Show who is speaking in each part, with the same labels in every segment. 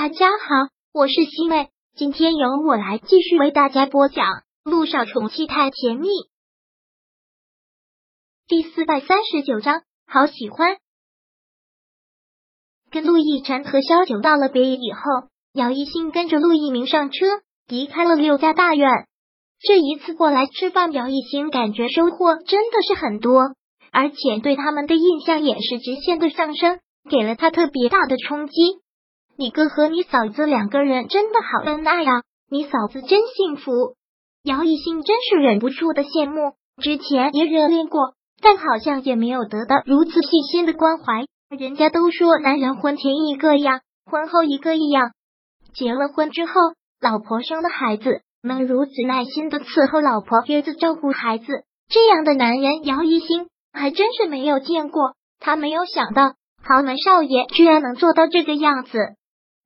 Speaker 1: 大家好，我是西妹，今天由我来继续为大家播讲《陆少宠妻太甜蜜》第四百三十九章，好喜欢。跟陆亦辰和萧九道了别以后，姚一新跟着陆一鸣上车，离开了六家大院。这一次过来吃饭，姚一新感觉收获真的是很多，而且对他们的印象也是直线的上升，给了他特别大的冲击。你哥和你嫂子两个人真的好恩爱啊！你嫂子真幸福。姚一新真是忍不住的羡慕，之前也热恋过，但好像也没有得到如此细心的关怀。人家都说男人婚前一个样，婚后一个样。结了婚之后，老婆生了孩子，能如此耐心的伺候老婆、儿子、照顾孩子，这样的男人，姚一新还真是没有见过。他没有想到，豪门少爷居然能做到这个样子。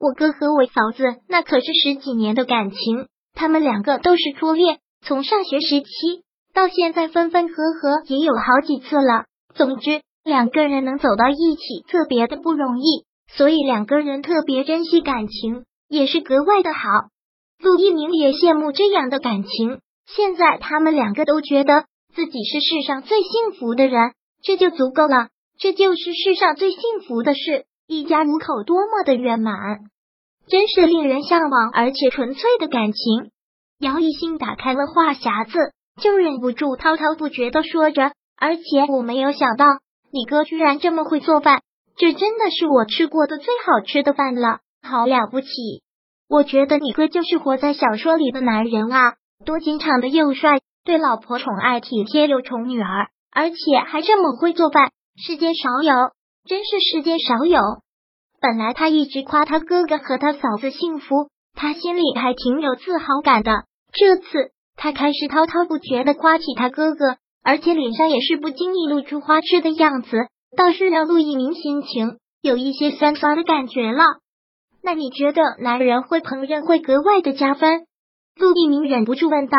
Speaker 1: 我哥和我嫂子那可是十几年的感情，他们两个都是初恋，从上学时期到现在分分合合也有好几次了。总之，两个人能走到一起特别的不容易，所以两个人特别珍惜感情，也是格外的好。陆一鸣也羡慕这样的感情，现在他们两个都觉得自己是世上最幸福的人，这就足够了，这就是世上最幸福的事，一家五口多么的圆满。真是令人向往而且纯粹的感情。姚一新打开了话匣子，就忍不住滔滔不绝的说着。而且我没有想到，你哥居然这么会做饭，这真的是我吃过的最好吃的饭了，好了不起！我觉得你哥就是活在小说里的男人啊，多经常的又帅，对老婆宠爱体贴又宠女儿，而且还这么会做饭，世间少有，真是世间少有。本来他一直夸他哥哥和他嫂子幸福，他心里还挺有自豪感的。这次他开始滔滔不绝的夸起他哥哥，而且脸上也是不经意露出花痴的样子，倒是让陆一鸣心情有一些酸酸的感觉了。那你觉得男人会烹饪会格外的加分？陆一鸣忍不住问道。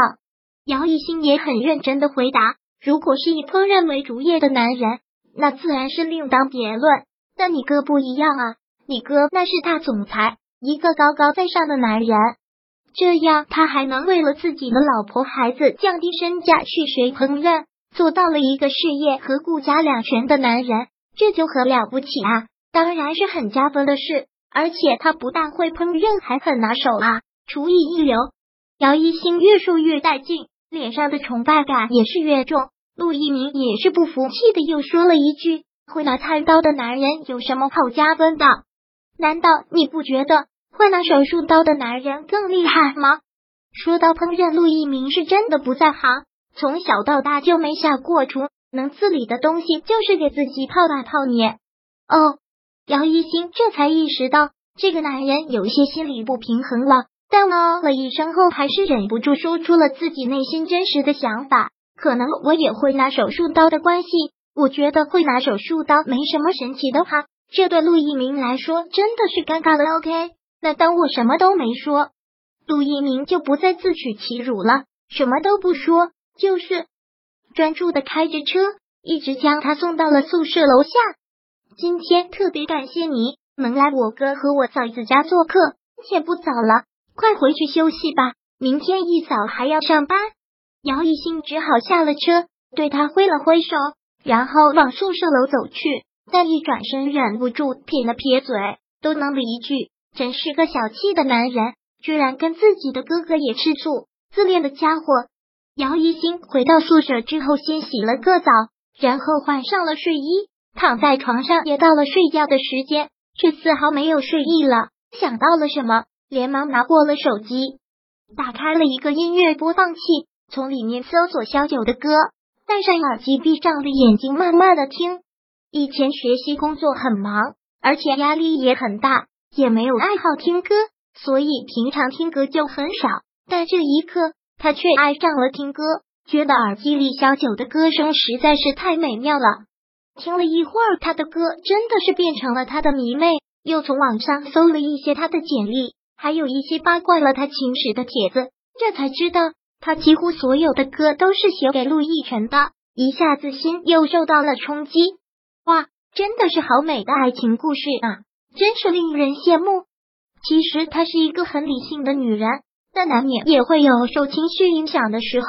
Speaker 1: 姚一新也很认真的回答：如果是以烹饪为主业的男人，那自然是另当别论。但你哥不一样啊。你哥那是大总裁，一个高高在上的男人，这样他还能为了自己的老婆孩子降低身价去学烹饪，做到了一个事业和顾家两全的男人，这就很了不起啊！当然是很加分的事，而且他不但会烹饪，还很拿手啊，厨艺一流。姚一星越说越带劲，脸上的崇拜感也是越重。陆一鸣也是不服气的，又说了一句：“会拿菜刀的男人有什么好加分的？”难道你不觉得会拿手术刀的男人更厉害吗？说到烹饪，陆一鸣是真的不在行，从小到大就没下过厨，能自理的东西就是给自己泡大泡面。哦，姚一星这才意识到这个男人有些心理不平衡了，但哦了一声后，还是忍不住说出了自己内心真实的想法。可能我也会拿手术刀的关系，我觉得会拿手术刀没什么神奇的哈。这对陆一鸣来说真的是尴尬了。OK，那当我什么都没说，陆一鸣就不再自取其辱了，什么都不说，就是专注的开着车，一直将他送到了宿舍楼下。今天特别感谢你能来我哥和我嫂子家做客，天不早了，快回去休息吧，明天一早还要上班。姚一兴只好下了车，对他挥了挥手，然后往宿舍楼走去。但一转身，忍不住撇了撇嘴，嘟囔了一句：“真是个小气的男人，居然跟自己的哥哥也吃醋，自恋的家伙。”姚一新回到宿舍之后，先洗了个澡，然后换上了睡衣，躺在床上，也到了睡觉的时间，却丝毫没有睡意了。想到了什么，连忙拿过了手机，打开了一个音乐播放器，从里面搜索小九的歌，戴上耳机，闭上了眼睛，慢慢的听。以前学习工作很忙，而且压力也很大，也没有爱好听歌，所以平常听歌就很少。但这一刻，他却爱上了听歌，觉得耳机里小九的歌声实在是太美妙了。听了一会儿，他的歌真的是变成了他的迷妹。又从网上搜了一些他的简历，还有一些八卦了他情史的帖子，这才知道他几乎所有的歌都是写给陆亦辰的。一下子心又受到了冲击。哇，真的是好美的爱情故事啊！真是令人羡慕。其实她是一个很理性的女人，但难免也会有受情绪影响的时候。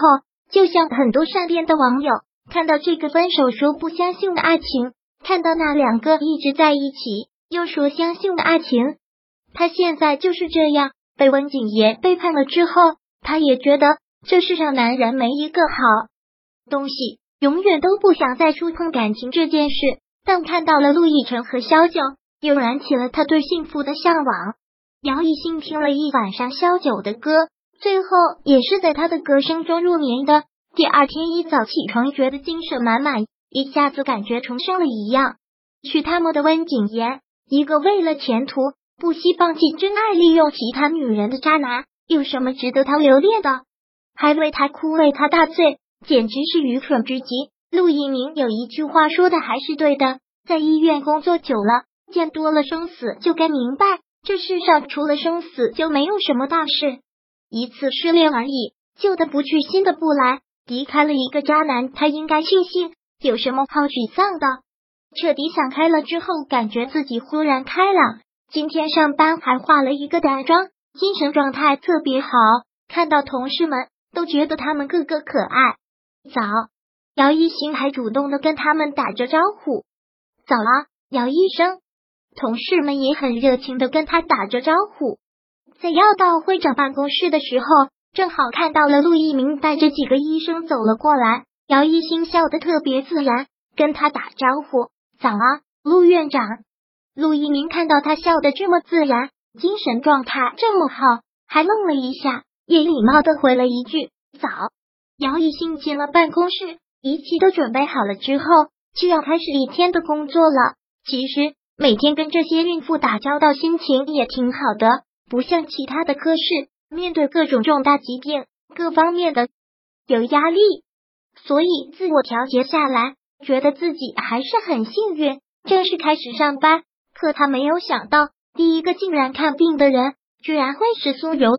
Speaker 1: 就像很多善变的网友看到这个分手说不相信的爱情，看到那两个一直在一起又说相信的爱情，他现在就是这样被温景言背叛了之后，他也觉得这世上男人没一个好东西，永远都不想再触碰感情这件事。但看到了陆亦辰和萧九，又燃起了他对幸福的向往。姚一新听了一晚上萧九的歌，最后也是在他的歌声中入眠的。第二天一早起床，觉得精神满满，一下子感觉重生了一样。娶他们的温景言，一个为了前途不惜放弃真爱、利用其他女人的渣男，有什么值得他留恋的？还为他哭，为他大醉，简直是愚蠢至极。陆一鸣有一句话说的还是对的，在医院工作久了，见多了生死，就该明白，这世上除了生死，就没有什么大事。一次失恋而已，旧的不去，新的不来。离开了一个渣男，他应该庆幸，有什么好沮丧的？彻底想开了之后，感觉自己忽然开朗。今天上班还化了一个淡妆，精神状态特别好。看到同事们，都觉得他们个个可爱。早。姚一新还主动的跟他们打着招呼：“早了，姚医生。”同事们也很热情的跟他打着招呼。在要到会长办公室的时候，正好看到了陆一鸣带着几个医生走了过来。姚一新笑得特别自然，跟他打招呼：“早啊，陆院长。”陆一鸣看到他笑得这么自然，精神状态这么好，还愣了一下，也礼貌的回了一句：“早。”姚一新进了办公室。一切都准备好了之后，就要开始一天的工作了。其实每天跟这些孕妇打交道，心情也挺好的，不像其他的科室，面对各种重大疾病，各方面的有压力，所以自我调节下来，觉得自己还是很幸运。正式开始上班，可他没有想到，第一个竟然看病的人，居然会是苏柔。